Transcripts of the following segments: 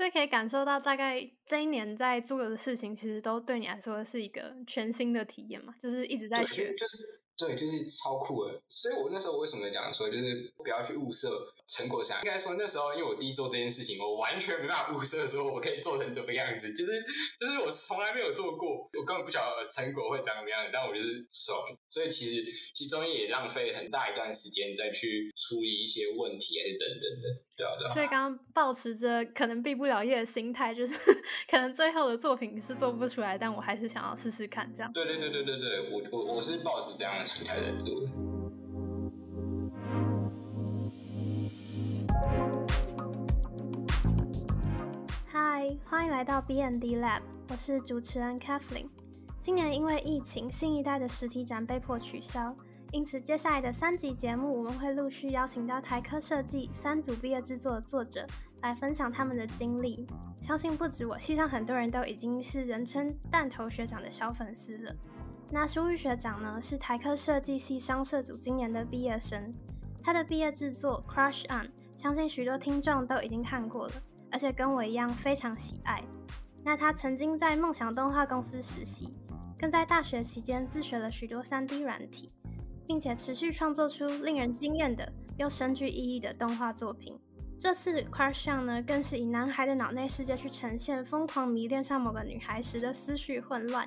所以可以感受到，大概这一年在做的事情，其实都对你来说是一个全新的体验嘛，就是一直在学，就是对，就是超酷的。所以我那时候为什么讲说，就是不要去物色。成果上，应该说那时候，因为我第一做这件事情，我完全没办法物色说我可以做成怎么样子，就是就是我从来没有做过，我根本不晓得成果会长什么样子，但我就是爽。所以其实其中也浪费很大一段时间再去处理一些问题，还是等等的，对啊对啊。所以刚刚保持着可能毕不了业的心态，就是 可能最后的作品是做不出来，但我还是想要试试看这样。对对对对对对，我我我是保持这样的心态在做的。欢迎来到 B N D Lab，我是主持人 Kathleen。今年因为疫情，新一代的实体展被迫取消，因此接下来的三集节目，我们会陆续邀请到台科设计三组毕业制作的作者来分享他们的经历。相信不止我，系上很多人都已经是人称弹头学长的小粉丝了。那舒玉学长呢，是台科设计系商社组今年的毕业生，他的毕业制作 Crush On，相信许多听众都已经看过了。而且跟我一样非常喜爱。那他曾经在梦想动画公司实习，更在大学期间自学了许多 3D 软体，并且持续创作出令人惊艳的又深具意义的动画作品。这次 Crush On 呢，更是以男孩的脑内世界去呈现疯狂迷恋上某个女孩时的思绪混乱，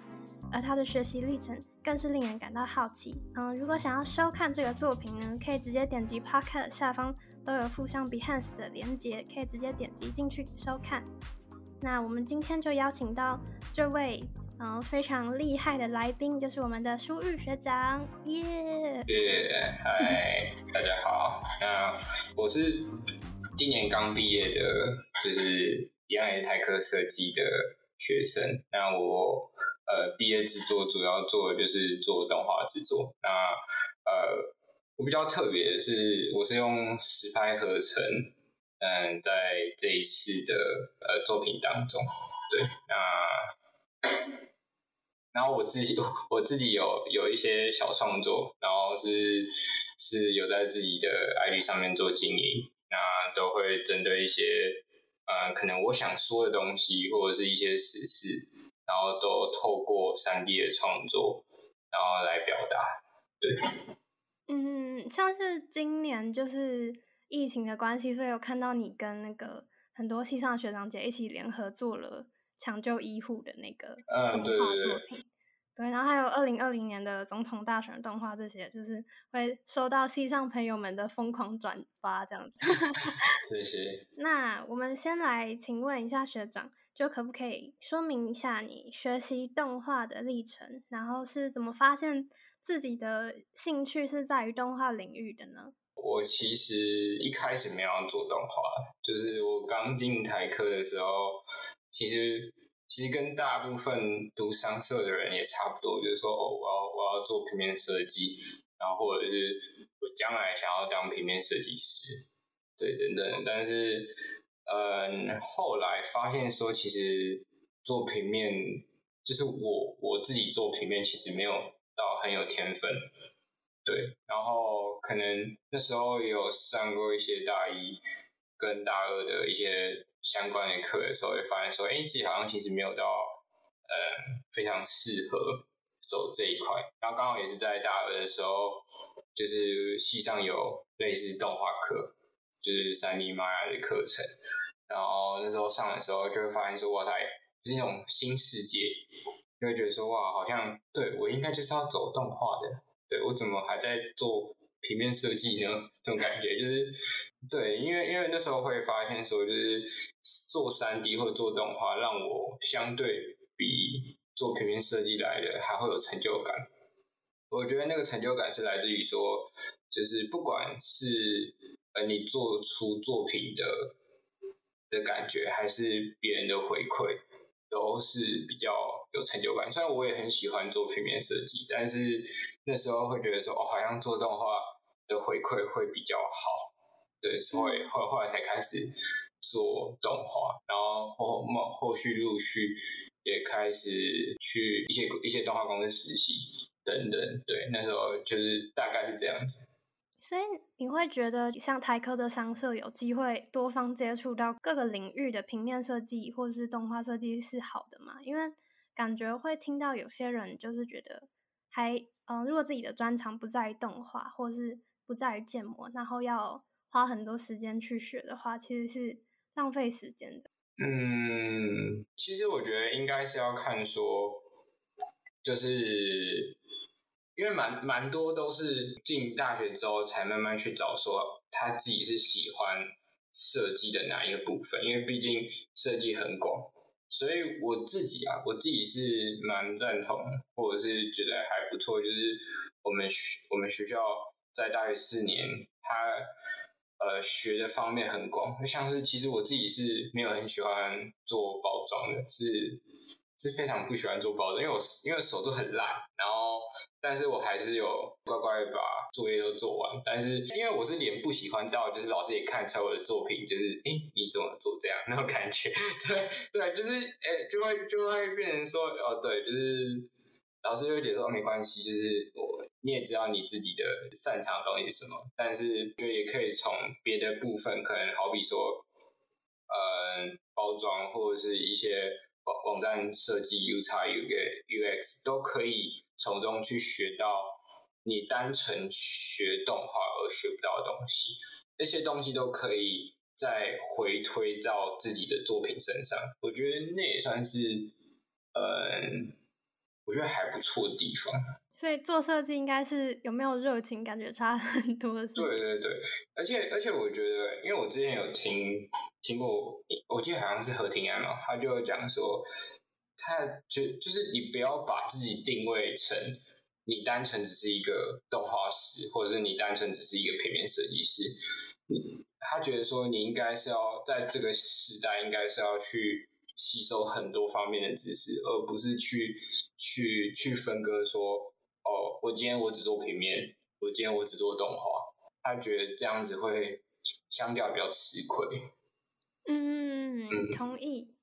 而他的学习历程更是令人感到好奇。嗯，如果想要收看这个作品呢，可以直接点击 Podcast 下方都有附上 Behance 的连接，可以直接点击进去收看。那我们今天就邀请到这位嗯非常厉害的来宾，就是我们的舒玉学长，耶！耶，嗨，大家好，那我是。今年刚毕业的，就是一样也是台科设计的学生。那我呃毕业制作主要做的就是做动画制作。那呃我比较特别的是，我是用实拍合成，嗯，在这一次的呃作品当中，对，那然后我自己 我自己有有一些小创作，然后是是有在自己的 ID 上面做经营。那都会针对一些，呃，可能我想说的东西，或者是一些实事，然后都透过三 D 的创作，然后来表达。对，嗯，像是今年就是疫情的关系，所以有看到你跟那个很多系上学长姐一起联合做了抢救医护的那个动画作品。对，然后还有二零二零年的总统大选动画，这些就是会收到西上朋友们的疯狂转发，这样子。谢谢。那我们先来请问一下学长，就可不可以说明一下你学习动画的历程，然后是怎么发现自己的兴趣是在于动画领域的呢？我其实一开始没有做动画，就是我刚进台科的时候，其实。其实跟大部分读商社的人也差不多，就是说，哦，我要我要做平面设计，然后或者是我将来想要当平面设计师，对，等等。但是，嗯，后来发现说，其实做平面，就是我我自己做平面，其实没有到很有天分，对。然后可能那时候也有上过一些大一跟大二的一些。相关的课的时候，会发现说，哎，自己好像其实没有到，呃，非常适合走这一块。然后刚好也是在大二的时候，就是系上有类似动画课，就是三 D 玛雅的课程。然后那时候上的时候，就会发现说，哇塞，就是那种新世界，就会觉得说，哇，好像对我应该就是要走动画的，对我怎么还在做？平面设计呢，这种感觉就是，对，因为因为那时候会发现说，就是做三 D 或者做动画，让我相对比做平面设计来的还会有成就感。我觉得那个成就感是来自于说，就是不管是呃你做出作品的的感觉，还是别人的回馈，都是比较有成就感。虽然我也很喜欢做平面设计，但是那时候会觉得说，哦，好像做动画。的回馈会比较好，对，所以后后来才开始做动画，然后后后后续陆续也开始去一些一些动画公司实习等等，对，那时候就是大概是这样子。所以你会觉得像台科的商社有机会多方接触到各个领域的平面设计或是动画设计是好的吗？因为感觉会听到有些人就是觉得还嗯，如果自己的专长不在于动画或是不在于建模，然后要花很多时间去学的话，其实是浪费时间的。嗯，其实我觉得应该是要看说，就是因为蛮蛮多都是进大学之后才慢慢去找说他自己是喜欢设计的哪一个部分，因为毕竟设计很广，所以我自己啊，我自己是蛮赞同，或者是觉得还不错，就是我们学我们学校在大学四年，他。呃，学的方面很广，就像是其实我自己是没有很喜欢做包装的，是是非常不喜欢做包装，因为我因为手做很烂，然后但是我还是有乖乖把作业都做完，但是因为我是连不喜欢到，就是老师也看出来我的作品，就是哎你怎么做这样那种感觉，对对，就是哎就会就会变成说哦对，就是老师就会觉得说没关系，就是我。你也知道你自己的擅长的东西是什么，但是就也可以从别的部分，可能好比说，呃，包装或者是一些网网站设计、U 叉 U 给 UX 都可以从中去学到你单纯学动画而学不到的东西，那些东西都可以再回推到自己的作品身上。我觉得那也算是，嗯，我觉得还不错的地方。所以做设计应该是有没有热情，感觉差很多的事情。对对对，而且而且我觉得，因为我之前有听听过，我记得好像是何庭安嘛，他就讲说，他就就是你不要把自己定位成你单纯只是一个动画师，或者是你单纯只是一个平面设计师。他觉得说，你应该是要在这个时代，应该是要去吸收很多方面的知识，而不是去去去分割说。哦，我今天我只做平面，我今天我只做动画，他觉得这样子会相较比较吃亏。嗯，同意。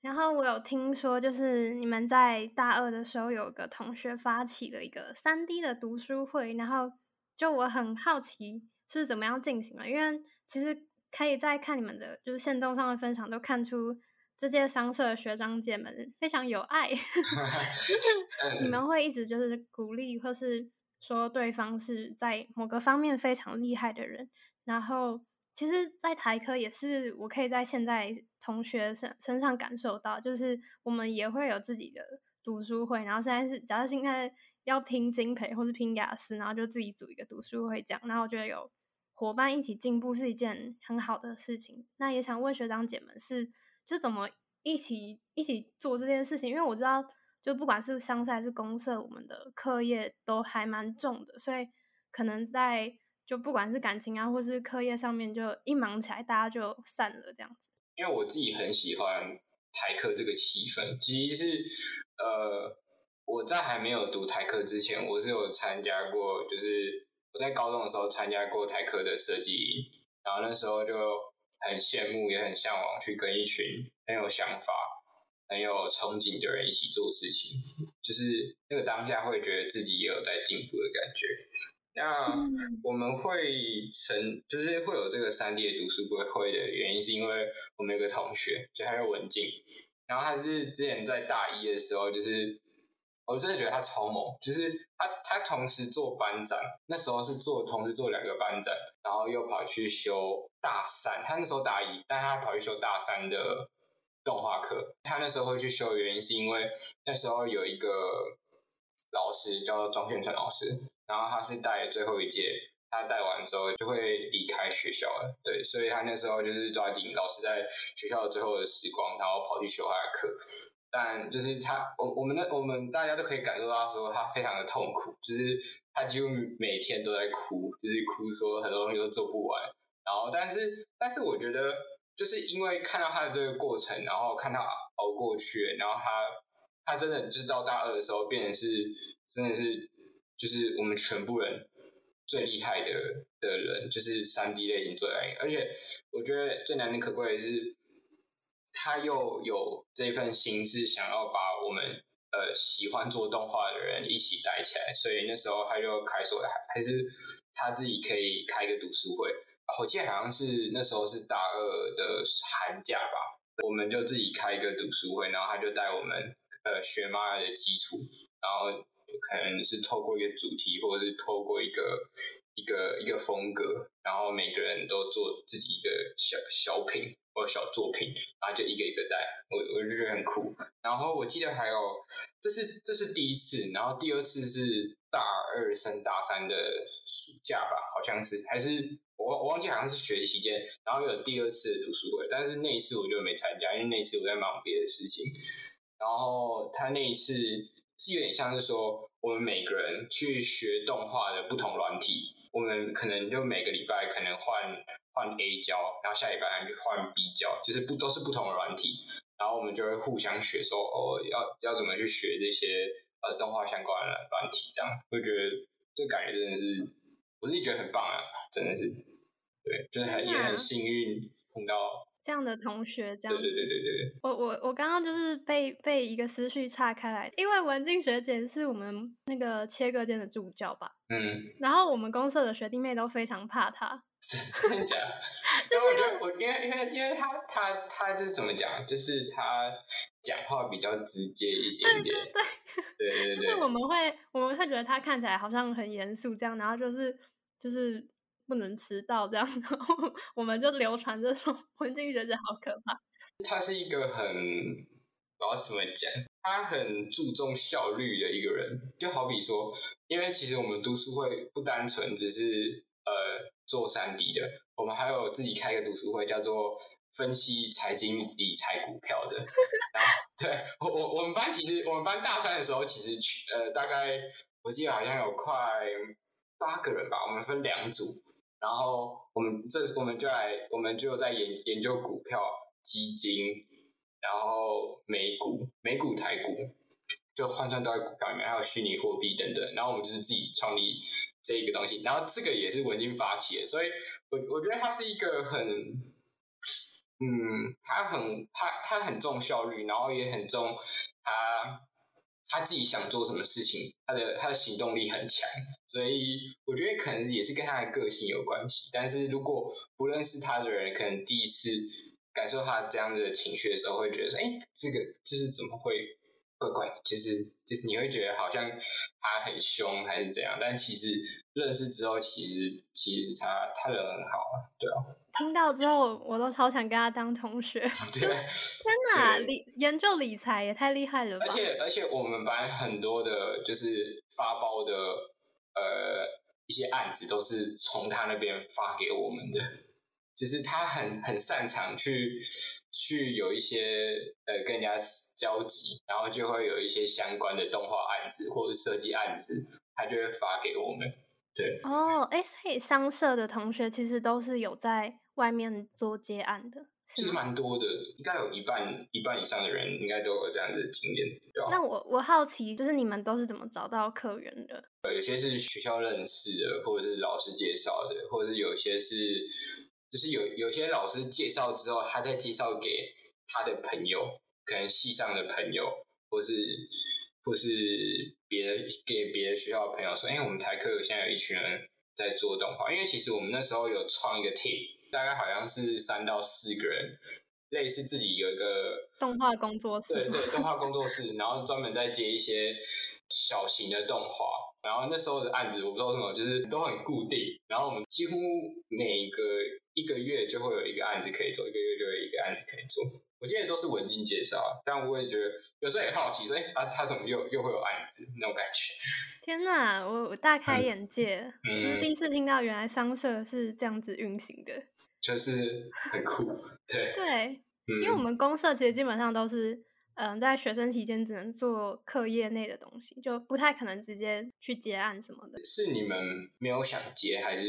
然后我有听说，就是你们在大二的时候有个同学发起了一个三 D 的读书会，然后就我很好奇是怎么样进行的，因为其实可以在看你们的就是线动上的分享都看出。这届商社的学长姐们非常有爱，就是你们会一直就是鼓励，或是说对方是在某个方面非常厉害的人。然后，其实，在台科也是，我可以在现在同学身身上感受到，就是我们也会有自己的读书会。然后现在是，假设现在要拼金培或是拼雅思，然后就自己组一个读书会这样。然后我觉得有伙伴一起进步是一件很好的事情。那也想问学长姐们是。就怎么一起一起做这件事情？因为我知道，就不管是商社还是公社，我们的课业都还蛮重的，所以可能在就不管是感情啊，或是课业上面，就一忙起来，大家就散了这样子。因为我自己很喜欢台课这个气氛，其实是呃，我在还没有读台课之前，我是有参加过，就是我在高中的时候参加过台科的设计营，然后那时候就。很羡慕，也很向往去跟一群很有想法、很有憧憬的人一起做事情，就是那个当下会觉得自己也有在进步的感觉。那我们会成，就是会有这个三 D 的读书会会的原因，是因为我们有个同学，就他叫文静，然后他是之前在大一的时候，就是我真的觉得他超猛，就是他他同时做班长，那时候是做同时做两个班长，然后又跑去修。大三，他那时候大一，但他跑去修大三的动画课。他那时候会去修的原因，是因为那时候有一个老师叫做庄炫成老师，然后他是带最后一届，他带完之后就会离开学校了。对，所以他那时候就是抓紧老师在学校的最后的时光，然后跑去修他的课。但就是他，我我们的我们大家都可以感受到，说他非常的痛苦，就是他几乎每天都在哭，就是哭说很多东西都做不完。然后，但是，但是，我觉得，就是因为看到他的这个过程，然后看他熬过去，然后他，他真的就是到大二的时候，变成是，真的是，就是我们全部人最厉害的的人，就是三 D 类型最厉害。而且，我觉得最难能可贵的是，他又有这份心，是想要把我们呃喜欢做动画的人一起带起来。所以那时候他就开说，还还是。他自己可以开一个读书会。我记得好像是那时候是大二的寒假吧，我们就自己开一个读书会，然后他就带我们呃学玛雅的基础，然后可能是透过一个主题，或者是透过一个一个一个风格，然后每个人都做自己一个小小品或小作品，然后就一个一个带，我我就觉得很酷。然后我记得还有，这是这是第一次，然后第二次是大二升大三的暑假吧，好像是还是。我我忘记好像是学习期间，然后有第二次的读书会，但是那一次我就没参加，因为那次我在忙别的事情。然后他那一次是有点像是说，我们每个人去学动画的不同软体，我们可能就每个礼拜可能换换 A 胶，然后下礼拜就换 B 胶，就是不都是不同的软体，然后我们就会互相学，说哦要要怎么去学这些呃动画相关的软体，这样会觉得这感觉真的是。我自己觉得很棒啊，真的是，对，就是很也很幸运碰到这样的同学，这样。对对对对对。我我我刚刚就是被被一个思绪岔开来，因为文静学姐是我们那个切割间的助教吧，嗯，然后我们公社的学弟妹都非常怕她，真的假？就我觉得我因为因为因为他他他就是怎么讲，就是他讲话比较直接一点点，对对对，就是我们会我们会觉得他看起来好像很严肃这样，然后就是就是不能迟到这样，然后我们就流传这种文静学姐好可怕。他是一个很我要怎么讲，他很注重效率的一个人，就好比说，因为其实我们读书会不单纯只是呃做三 D 的。我们还有自己开一个读书会，叫做分析财经理财股票的。然后，对我我我们班其实我们班大三的时候，其实去呃大概我记得好像有快八个人吧。我们分两组，然后我们这我们就来我们就在研研究股票、基金，然后美股、美股、台股，就换算都在股票里面，还有虚拟货币等等。然后我们就是自己创立这一个东西，然后这个也是文静发起的，所以。我我觉得他是一个很，嗯，他很他他很重效率，然后也很重他他自己想做什么事情，他的他的行动力很强，所以我觉得可能也是跟他的个性有关系。但是如果不认识他的人，可能第一次感受他这样的情绪的时候，会觉得说，哎，这个就是怎么会怪怪，就是就是你会觉得好像他很凶还是怎样，但其实认识之后，其实。其实他他人很好啊，对啊。听到之后，我都超想跟他当同学。对，天 哪，理研究理财也太厉害了吧！而且而且，我们班很多的，就是发包的呃一些案子，都是从他那边发给我们的。就是他很很擅长去去有一些呃跟人家交集，然后就会有一些相关的动画案子或者设计案子，他就会发给我们。对哦，哎，所以商社的同学其实都是有在外面做接案的，其实蛮多的，应该有一半一半以上的人应该都有这样的经验。那我我好奇，就是你们都是怎么找到客源的？呃，有些是学校认识的，或者是老师介绍的，或者是有些是就是有有些老师介绍之后，他再介绍给他的朋友，可能系上的朋友，或是。或是别的给别的学校的朋友说，哎，我们台科有现在有一群人在做动画，因为其实我们那时候有创一个 team，大概好像是三到四个人，类似自己有一个动画工作室，对对，动画工作室，然后专门在接一些小型的动画，然后那时候的案子我不知道什么，就是都很固定，然后我们几乎每个一个月就会有一个案子可以做，一个月就有一个案子可以做。我现在都是文静介绍，但我也觉得有时候也好奇，说哎啊，他怎么又又会有案子那种感觉？天哪，我我大开眼界，就是第一次听到原来商社是这样子运行的，就是很酷，对对，因为我们公社其实基本上都是嗯，在学生期间只能做课业内的东西，就不太可能直接去接案什么的。是你们没有想接，还是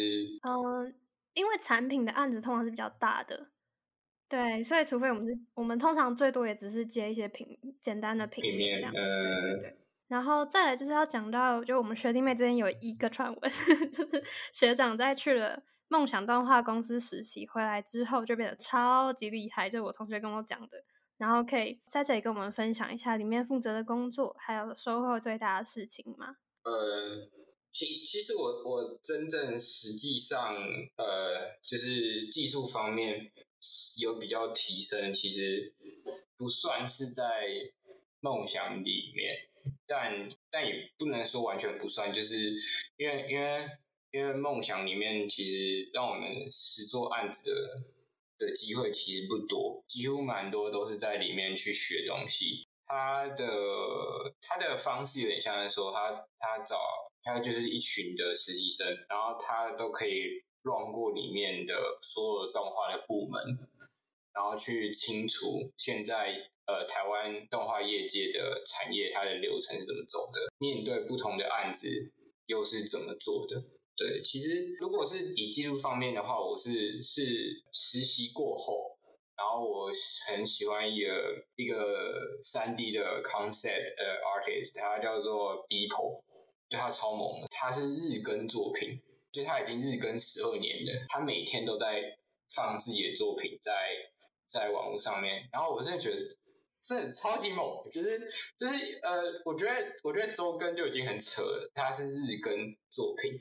嗯，因为产品的案子通常是比较大的。对，所以除非我们是，我们通常最多也只是接一些平简单的平面这样，对对对。然后再来就是要讲到，就我们学弟妹之间有一个传闻，就是学长在去了梦想动画公司实习回来之后，就变得超级厉害，就我同学跟我讲的。然后可以在这里跟我们分享一下里面负责的工作，还有收获最大的事情吗？呃，其其实我我真正实际上呃，就是技术方面有比较提升，其实不算是在梦想里面，但但也不能说完全不算，就是因为因为因为梦想里面其实让我们实做案子的的机会其实不多，几乎蛮多都是在里面去学东西。他的他的方式有点像是说，他他找他就是一群的实习生，然后他都可以乱过里面的所有动画的部门，然后去清除现在呃台湾动画业界的产业它的流程是怎么走的，面对不同的案子又是怎么做的。对，其实如果是以技术方面的话，我是是实习过后。然后我很喜欢一个一个三 D 的 concept 呃 artist，他叫做 Epo，就他超猛，他是日更作品，就他已经日更十二年了，他每天都在放自己的作品在在网络上面，然后我真的觉得真的超级猛，就是就是呃，我觉得我觉得周更就已经很扯了，他是日更作品，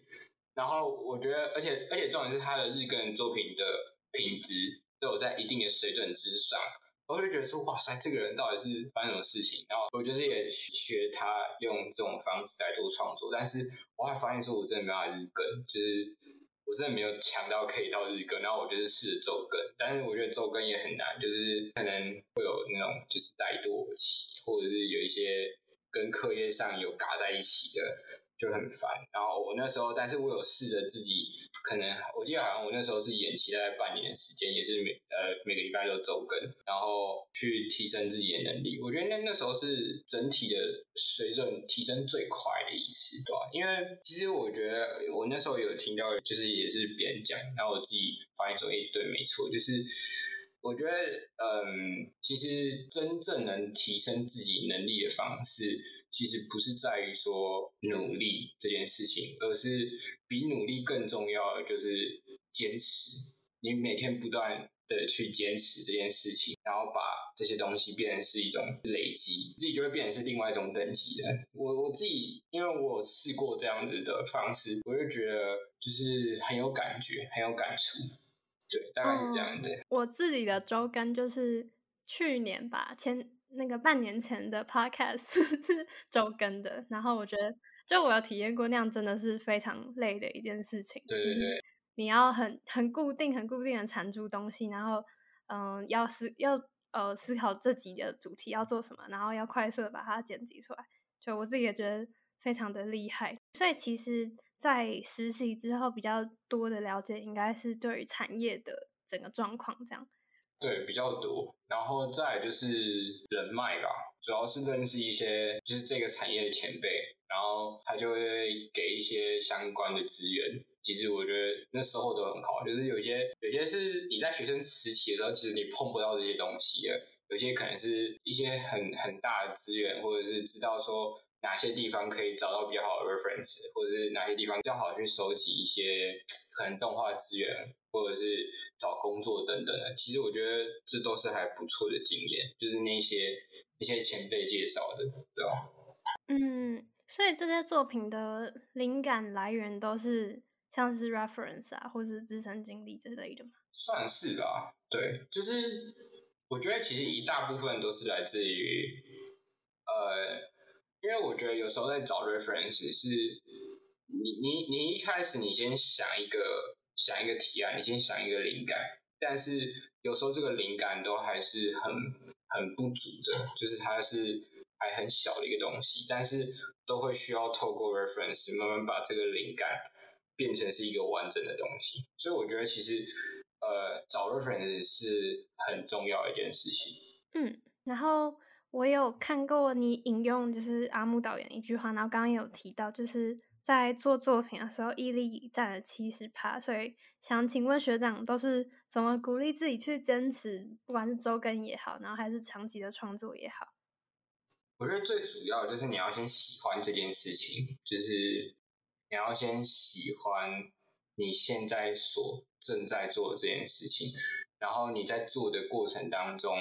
然后我觉得而且而且重点是他的日更作品的品质。都有在一定的水准之上，我就觉得说，哇塞，这个人到底是发生什么事情？然后我就是也学他用这种方式来做创作，但是我还发现说，我真的没办法日更，就是我真的没有强到可以到日更。然后我就是试着周更，但是我觉得周更也很难，就是可能会有那种就是怠惰期，或者是有一些跟课业上有嘎在一起的。就很烦，然后我那时候，但是我有试着自己，可能我记得好像我那时候是延期大概半年的时间，也是每呃每个礼拜都周更，然后去提升自己的能力。我觉得那那时候是整体的水准提升最快的一次，对吧？因为其实我觉得我那时候有听到，就是也是别人讲，然后我自己发现说，哎，对，没错，就是。我觉得，嗯，其实真正能提升自己能力的方式，其实不是在于说努力这件事情，而是比努力更重要的就是坚持。你每天不断的去坚持这件事情，然后把这些东西变成是一种累积，自己就会变成是另外一种等级的。我我自己，因为我试过这样子的方式，我就觉得就是很有感觉，很有感触。对，大概是这样的。我自己的周更就是去年吧，前那个半年前的 podcast 是周更的。然后我觉得，就我有体验过那样，真的是非常累的一件事情。对对对，你要很很固定、很固定的产出东西，然后嗯，要思要呃思考这集的主题要做什么，然后要快速的把它剪辑出来。就我自己也觉得非常的厉害。所以其实。在实习之后，比较多的了解应该是对于产业的整个状况这样。对，比较多，然后再就是人脉吧，主要是认识一些就是这个产业的前辈，然后他就会给一些相关的资源。其实我觉得那时候都很好，就是有些有些是你在学生时期的时候，其实你碰不到这些东西的，有些可能是一些很很大的资源，或者是知道说。哪些地方可以找到比较好的 reference，或者是哪些地方比较好去收集一些 可能动画资源，或者是找工作等等的。其实我觉得这都是还不错的经验，就是那些那些前辈介绍的，对吧？嗯，所以这些作品的灵感来源都是像是 reference 啊，或是自身经历之类的吗？算是吧，对，就是我觉得其实一大部分都是来自于呃。因为我觉得有时候在找 reference 是，你你你一开始你先想一个想一个提案，你先想一个灵感，但是有时候这个灵感都还是很很不足的，就是它是还很小的一个东西，但是都会需要透过 reference 慢慢把这个灵感变成是一个完整的东西，所以我觉得其实呃找 reference 是很重要的一件事情。嗯，然后。我有看过你引用就是阿木导演的一句话，然后刚刚有提到，就是在做作品的时候，毅力占了七十趴。所以想请问学长，都是怎么鼓励自己去坚持，不管是周更也好，然后还是长期的创作也好？我觉得最主要就是你要先喜欢这件事情，就是你要先喜欢你现在所正在做的这件事情，然后你在做的过程当中。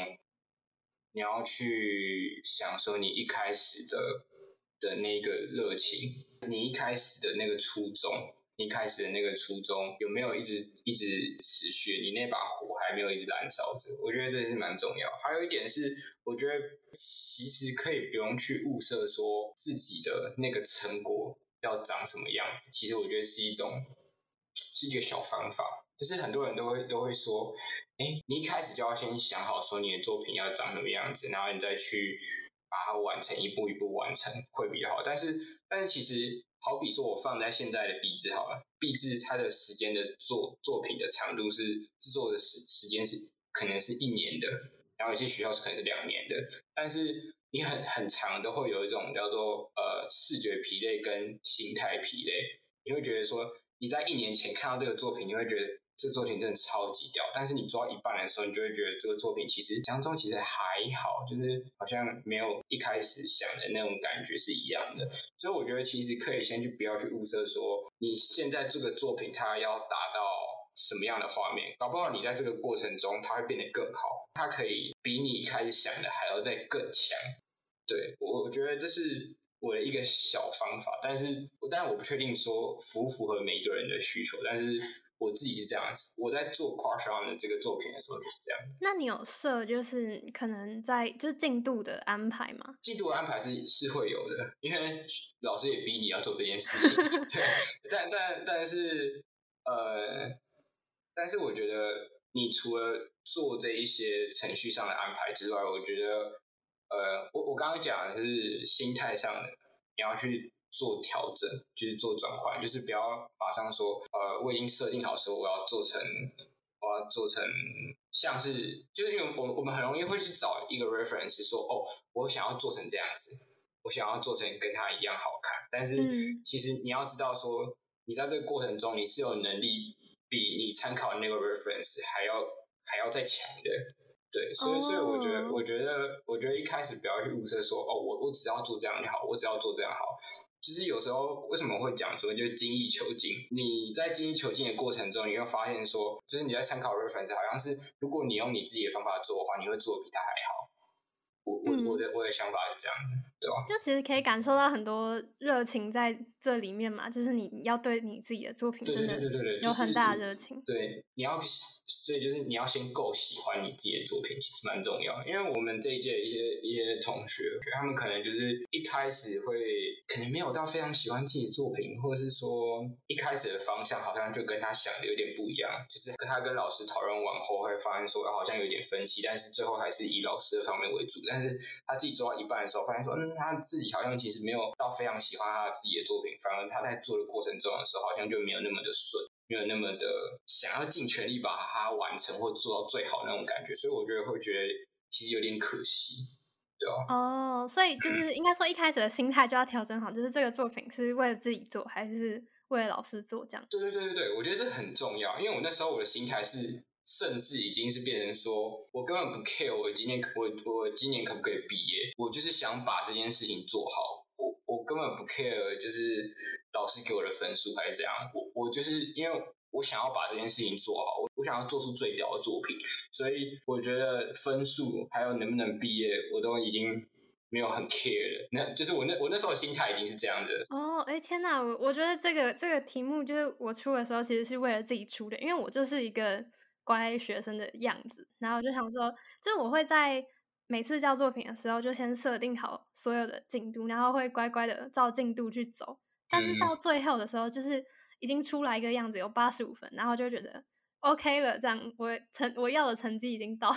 你要去想说，你一开始的的那个热情，你一开始的那个初衷。一开始的那个初衷有没有一直一直持续？你那把火还没有一直燃烧着？我觉得这是蛮重要。还有一点是，我觉得其实可以不用去物色说自己的那个成果要长什么样子。其实我觉得是一种是一个小方法。就是很多人都会都会说，哎，你一开始就要先想好说你的作品要长什么样子，然后你再去把它完成，一步一步完成会比较好。但是但是其实。好比说，我放在现在的壁纸好了，壁纸它的时间的作作品的长度是制作的时时间是可能是一年的，然后有些学校是可能是两年的，但是你很很长都会有一种叫做呃视觉疲累跟心态疲累，你会觉得说你在一年前看到这个作品，你会觉得。这作品真的超级屌，但是你做到一半的时候，你就会觉得这个作品其实当中其实还好，就是好像没有一开始想的那种感觉是一样的。所以我觉得其实可以先去不要去物色说你现在这个作品它要达到什么样的画面，搞不好你在这个过程中它会变得更好，它可以比你一开始想的还要再更强。对我我觉得这是我的一个小方法，但是但我不确定说符不符合每一个人的需求，但是。我自己是这样子，我在做 Crush On 的这个作品的时候就是这样子。那你有设就是可能在就是进度的安排吗？进度安排是是会有的，因为老师也逼你要做这件事情。对，但但但是呃，但是我觉得你除了做这一些程序上的安排之外，我觉得呃，我我刚刚讲的是心态上的，你要去。做调整就是做转换，就是不要马上说，呃，我已经设定好说我要做成，我要做成像是，就是因为我我们很容易会去找一个 reference 说，哦，我想要做成这样子，我想要做成跟他一样好看，但是其实你要知道说，你在这个过程中你是有能力比你参考的那个 reference 还要还要再强的，对，所以所以我觉得我觉得我觉得一开始不要去物色说，哦，我我只要做这样就好，我只要做这样好。其实有时候为什么会讲说就是精益求精？你在精益求精的过程中，你会发现说，就是你在参考 reference，好像是如果你用你自己的方法做的话，你会做的比他还好。我我我的我的想法是这样的。就其实可以感受到很多热情在这里面嘛，就是你要对你自己的作品真的有很大的热情。对，你要所以就是你要先够喜欢你自己的作品，其实蛮重要。因为我们这一届一些一些同学，觉得他们可能就是一开始会可能没有到非常喜欢自己的作品，或者是说一开始的方向好像就跟他想的有点不一样。就是跟他跟老师讨论完后，会发现说好像有点分歧，但是最后还是以老师的方面为主。但是他自己做到一半的时候，发现说嗯。他自己好像其实没有到非常喜欢他自己的作品，反而他在做的过程中的时候，好像就没有那么的顺，没有那么的想要尽全力把它完成或做到最好那种感觉，所以我觉得会觉得其实有点可惜，对啊。哦，所以就是应该说一开始的心态就要调整好，就是这个作品是为了自己做还是为了老师做这样？对对对对对，我觉得这很重要，因为我那时候我的心态是。甚至已经是变成说，我根本不 care 我今天我我今年可不可以毕业，我就是想把这件事情做好。我我根本不 care，就是老师给我的分数还是怎样。我我就是因为我想要把这件事情做好，我我想要做出最屌的作品，所以我觉得分数还有能不能毕业，我都已经没有很 care 了。那就是我那我那时候的心态已经是这样的。哦，哎天哪，我我觉得这个这个题目就是我出的时候，其实是为了自己出的，因为我就是一个。乖学生的样子，然后我就想说，就我会在每次交作品的时候，就先设定好所有的进度，然后会乖乖的照进度去走。但是到最后的时候，就是已经出来一个样子，有八十五分，然后就觉得 OK 了，这样我成我要的成绩已经到，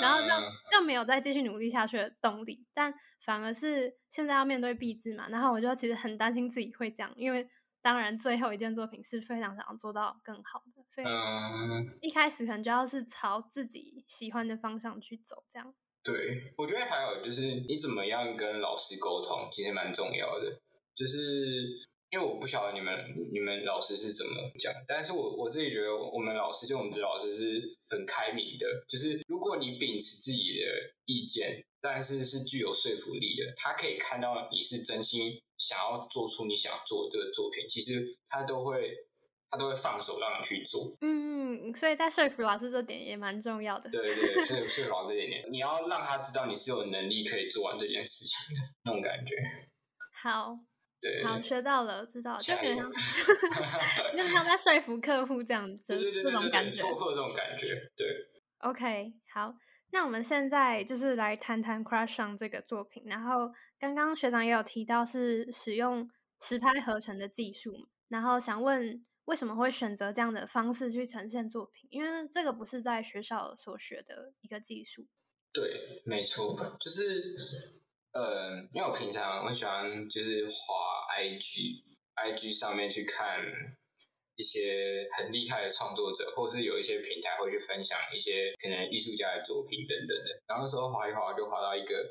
然后就就没有再继续努力下去的动力。但反而是现在要面对毕制嘛，然后我就其实很担心自己会这样，因为。当然，最后一件作品是非常想要做到更好的，所以一开始可能就要是朝自己喜欢的方向去走，这样。对，我觉得还有就是你怎么样跟老师沟通，其实蛮重要的。就是因为我不晓得你们你们老师是怎么讲，但是我我自己觉得我们老师就我们这老师是很开明的，就是如果你秉持自己的意见，但是是具有说服力的，他可以看到你是真心。想要做出你想做的这个作品，其实他都会，他都会放手让你去做。嗯，所以在说服老师这点也蛮重要的。对对，所以说服老师这点，你要让他知道你是有能力可以做完这件事情的那种感觉。好，对，好，学到了，知道，就加油有点像，有点像在说服客户这样 子，这种感觉。会会有这种感觉，对。OK，好，那我们现在就是来谈谈《Crush on》这个作品。然后刚刚学长也有提到是使用实拍合成的技术嘛，然后想问为什么会选择这样的方式去呈现作品？因为这个不是在学校所学的一个技术。对，没错，就是，呃，因为我平常我喜欢就是滑 IG，IG 上面去看一些很厉害的创作者，或是有一些平台会去分享一些可能艺术家的作品等等的。然后那时候滑一滑就滑到一个，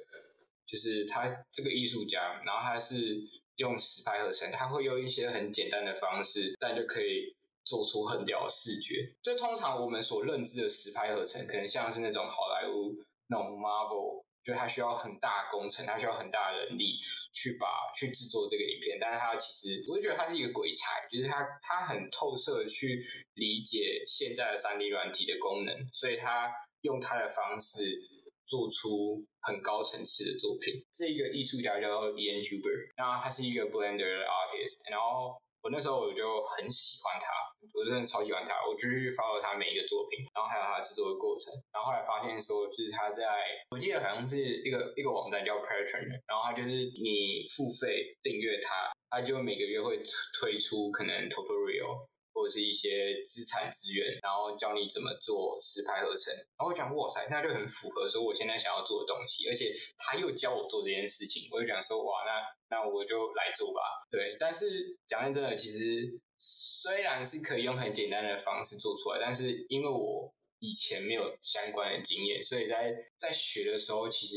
就是他这个艺术家，然后他是用实拍合成，他会用一些很简单的方式，但就可以做出很屌的视觉。就通常我们所认知的实拍合成，可能像是那种好莱坞那种 Marvel，就它需要很大工程，它需要很大的人力去把去制作这个影片。但是它其实，我就觉得它是一个鬼才，就是它它很透彻的去理解现在的三 D 软体的功能，所以它用它的方式做出很高层次的作品。这一个艺术家叫 Ian Huber，然后他是一个 Blender 的 artist，然后我那时候我就很喜欢他，我真的超喜欢他，我就去 follow 他每一个作品，然后还有他制作的过程，然后后来发现说，就是他在我记得好像是一个一个网站叫 Patreon，然后他就是你付费订阅他，他就每个月会推出可能 tutorial。或者是一些资产资源，然后教你怎么做实拍合成。然后我讲哇塞，那就很符合说我现在想要做的东西，而且他又教我做这件事情，我就讲说哇，那那我就来做吧。对，但是讲真的，其实虽然是可以用很简单的方式做出来，但是因为我以前没有相关的经验，所以在在学的时候，其实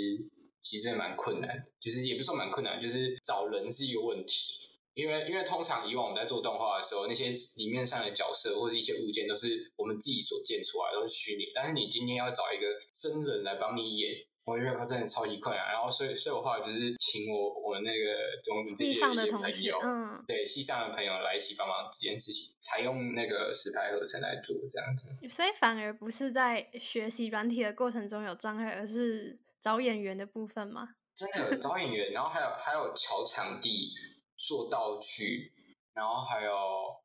其实真的蛮困难的，就是也不是说蛮困难，就是找人是一个问题。因为因为通常以往我们在做动画的时候，那些里面上的角色或是一些物件都是我们自己所建出来，都是虚拟。但是你今天要找一个真人来帮你演，我觉得他真的超级困难。然后所以所以我后来就是请我我那个中这系些一些上的朋友，，嗯，对系上的朋友来一起帮忙这件事情，采用那个实拍合成来做这样子。所以反而不是在学习软体的过程中有障碍，而是找演员的部分嘛。真的找演员，然后还有还有瞧场地、做道具，然后还有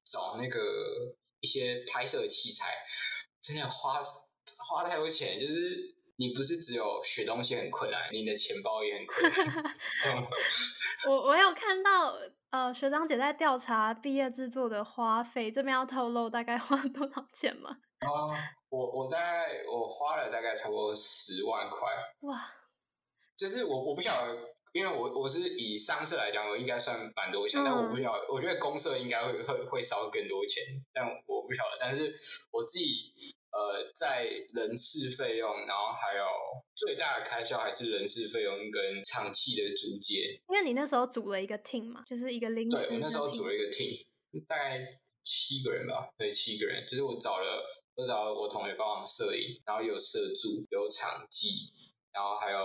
找那个一些拍摄器材，真的花花太多钱。就是你不是只有学东西很困难，你的钱包也很困难。我我有看到，呃，学长姐在调查毕业制作的花费，这边要透露大概花多少钱吗？啊，我我大概我花了大概差不多十万块，哇，就是我我不晓得，因为我我是以商社来讲，我应该算蛮多钱，但我不嗯晓得，我觉得公社应该会会会烧更多钱，但我不晓得。但是我自己呃，在人事费用，然后还有最大的开销还是人事费用跟场器的租借。因为你那时候组了一个 team 嘛，就是一个临时的对我那时候组了一个 team，大概七个人吧，对，七个人，就是我找了我找了我同学帮忙摄影，然后有摄助，有场记，然后还有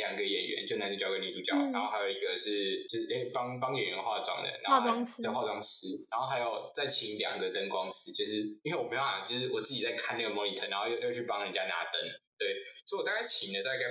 两个演员，就男主角跟女主角，嗯然后还有一个是就是诶帮帮演员化妆的，然后化妆师对化妆师，然后还有再请两个灯光师，就是因为我没办法，就是我自己在看那个 monitor，然后又又去帮人家拿灯，对，所以我大概请了大概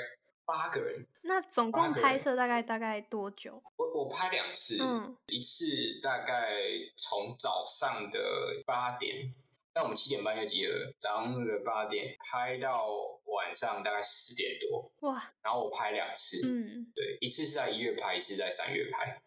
八个人。那总共拍摄大概大概多久？我我拍两次，嗯一次大概从早上的八点，那我们七点半就集合，早上的八点拍到晚上大概十点多，哇，然后我拍两次，嗯，对，一次是在一月拍，一次在三月拍，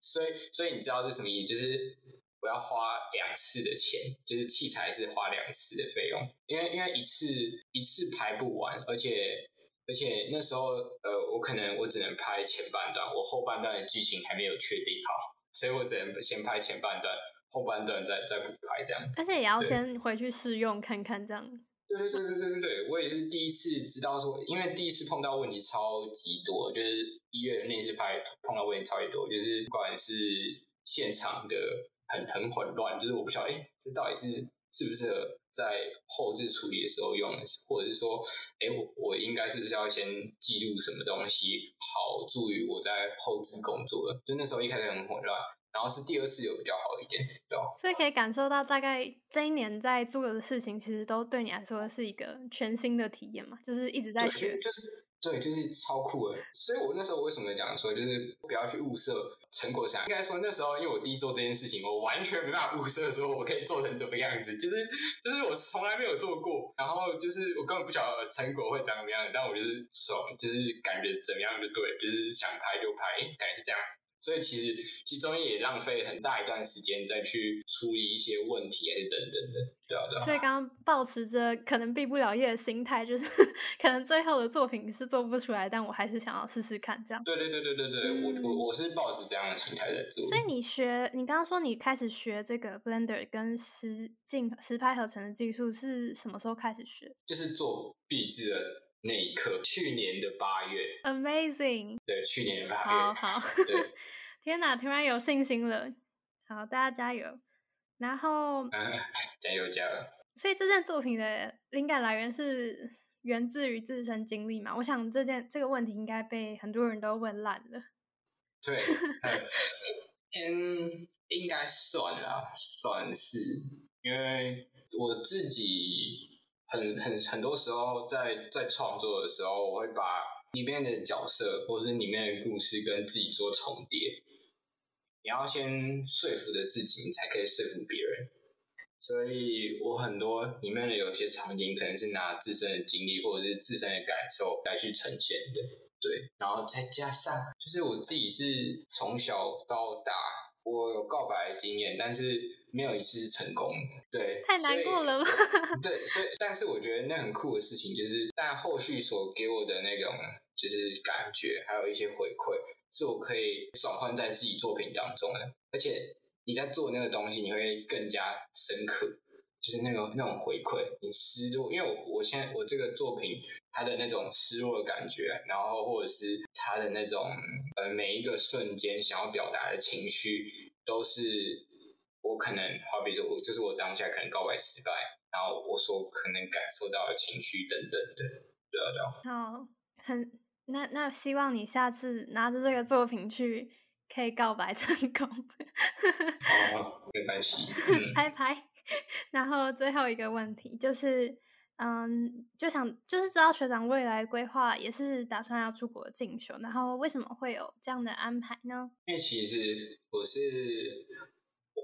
所以所以你知道这什么意思？就是我要花两次的钱，就是器材是花两次的费用，因为因为一次一次拍不完，而且而且那时候呃，我可能我只能拍前半段，我后半段的剧情还没有确定好，所以我只能先拍前半段，后半段再再补拍这样子。而且也要先回去试用看看，这样。对对对对对对对，我也是第一次知道说，因为第一次碰到问题超级多，就是一月那次拍碰到问题超级多，就是不管是现场的很很混乱，就是我不晓得，哎，这到底是是不是在后置处理的时候用的，或者是说，哎，我我应该是不是要先记录什么东西，好助于我在后置工作的？就那时候一开始很混乱，然后是第二次有比较好一点，对吧？所以可以感受到，大概这一年在做的事情，其实都对你来说是一个全新的体验嘛，就是一直在学。就是对，就是超酷的。所以我那时候为什么讲说，就是不要去物色成果啥？应该说那时候，因为我第一做这件事情，我完全没办法物色说我可以做成怎么样子，就是就是我从来没有做过，然后就是我根本不晓得成果会长怎么样，但我就是爽，就是感觉怎么样就对，就是想拍就拍，感觉是这样。所以其实其中也浪费很大一段时间再去处理一些问题，还是等等的，对啊对啊。所以刚刚保持着可能毕不了业的心态，就是 可能最后的作品是做不出来，但我还是想要试试看这样。对对对对对对，我我我是保持这样的心态在做。所以你学，你刚刚说你开始学这个 Blender 跟实镜实拍合成的技术是什么时候开始学？就是做壁纸的那一刻，去年的八月。Amazing。对，去年的八月。好好。对。天哪，突然有信心了！好，大家加油。然后，加油加油。所以这件作品的灵感来源是源自于自身经历嘛？我想这件这个问题应该被很多人都问烂了。对，嗯，应该算啦，算是，因为我自己很很很多时候在在创作的时候，我会把里面的角色或者是里面的故事跟自己做重叠。你要先说服的自己，你才可以说服别人。所以我很多里面的有些场景，可能是拿自身的经历或者是自身的感受来去呈现的。对，然后再加上，就是我自己是从小到大，我有告白的经验，但是没有一次是成功的。对，太难过了吗？对，所以，但是我觉得那很酷的事情，就是但后续所给我的那种就是感觉，还有一些回馈。是我可以转换在自己作品当中的，而且你在做那个东西，你会更加深刻，就是那个那种回馈，你失落，因为我我现在我这个作品它的那种失落的感觉，然后或者是它的那种呃每一个瞬间想要表达的情绪，都是我可能好比说我就是我当下可能告白失败，然后我所可能感受到的情绪等等的，对啊对啊，好很。那那希望你下次拿着这个作品去可以告白成功。好，没关系。拍拍。然后最后一个问题就是，嗯，就想就是知道学长未来规划也是打算要出国进修，然后为什么会有这样的安排呢？因为其实我是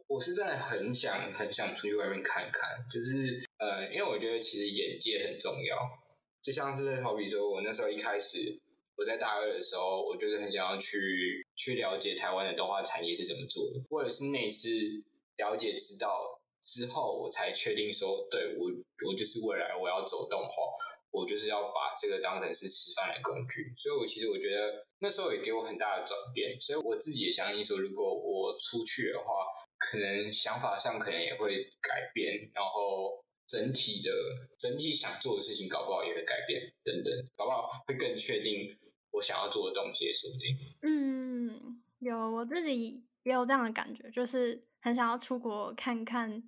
我是真的很想很想出去外面看看，就是呃，因为我觉得其实眼界很重要，就像是好比说我那时候一开始。我在大二的时候，我就是很想要去去了解台湾的动画产业是怎么做的。或者是那次了解知道之后，我才确定说，对我我就是未来我要走动画，我就是要把这个当成是吃饭的工具。所以，我其实我觉得那时候也给我很大的转变。所以我自己也相信说，如果我出去的话，可能想法上可能也会改变，然后整体的整体想做的事情搞不好也会改变，等等，搞不好会更确定。我想要做的东西也说不定。嗯，有我自己也有这样的感觉，就是很想要出国看看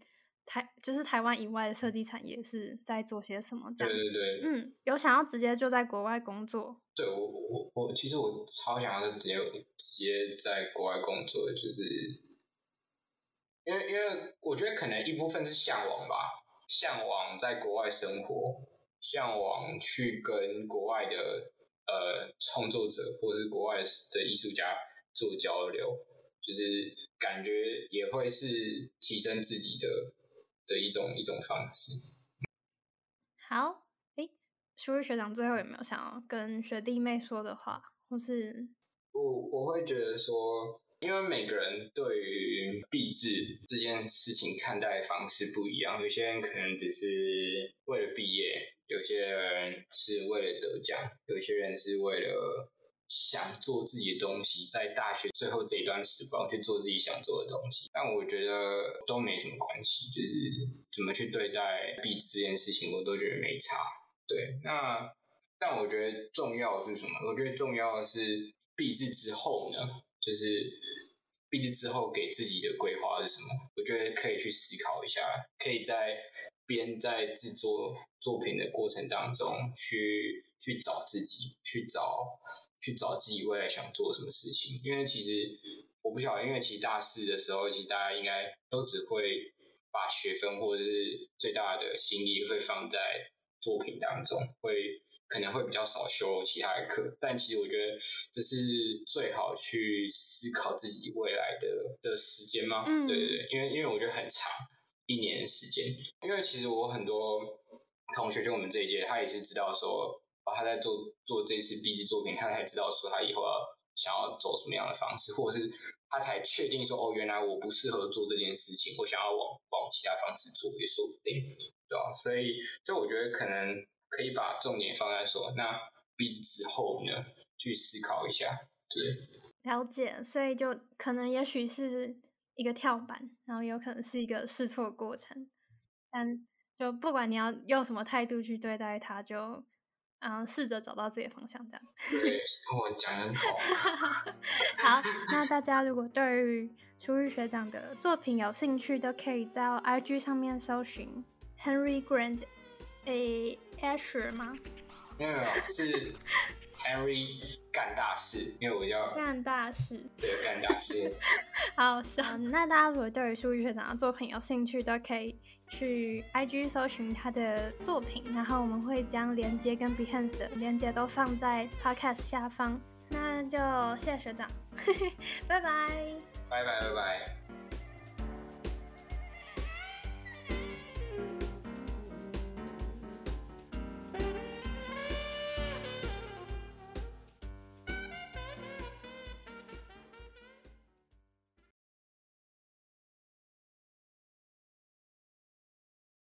台，就是台湾以外的设计产业是在做些什么。对对对。嗯，有想要直接就在国外工作。对我我我其实我超想要直接直接在国外工作，就是因为因为我觉得可能一部分是向往吧，向往在国外生活，向往去跟国外的。呃，创作者或者是国外的艺术家做交流，就是感觉也会是提升自己的的一种一种方式。好，哎，舒瑞学长最后有没有想要跟学弟妹说的话？或是我我会觉得说，因为每个人对于毕制这件事情看待的方式不一样，有些人可能只是为了毕业。有些人是为了得奖，有些人是为了想做自己的东西，在大学最后这一段时光去做自己想做的东西。但我觉得都没什么关系，就是怎么去对待毕这件事情，我都觉得没差。对，那但我觉得重要的是什么？我觉得重要的是毕制之后呢，就是毕业之后给自己的规划是什么？我觉得可以去思考一下，可以在。边在制作作品的过程当中，去去找自己，去找去找自己未来想做什么事情。因为其实我不晓得，因为其实大四的时候，其实大家应该都只会把学分或者是最大的心力会放在作品当中，会可能会比较少修其他的课，但其实我觉得这是最好去思考自己未来的的时间吗？嗯对对对，因为因为我觉得很长，一年的时间。因为其实我很多同学，就我们这一届，他也是知道说，哦，他在做做这次毕制作品，他才知道说他以后要想要走什么样的方式，或者是他才确定说，哦，原来我不适合做这件事情，我想要往往其他方式做也说不定，对吧、所以，所以我觉得可能可以把重点放在说，那毕制之后呢，去思考一下，对。了解，所以就可能也许是一个跳板，然后有可能是一个试错过程，但就不管你要用什么态度去对待它，就嗯试着找到自己的方向，这样。对，我讲得很好。好，那大家如果对于舒玉学长的作品有兴趣，都可以到 IG 上面搜寻 Henry Grant A Asher 吗？没有没有，是 Henry 干大事，因为我要干大事。对干大事。好笑。那大家如果对于舒玉学长的作品有兴趣，都可以去 IG 搜寻他的作品，然后我们会将连接跟 Behance 的连接都放在 Podcast 下方。那就谢谢学长，拜拜。拜拜拜拜。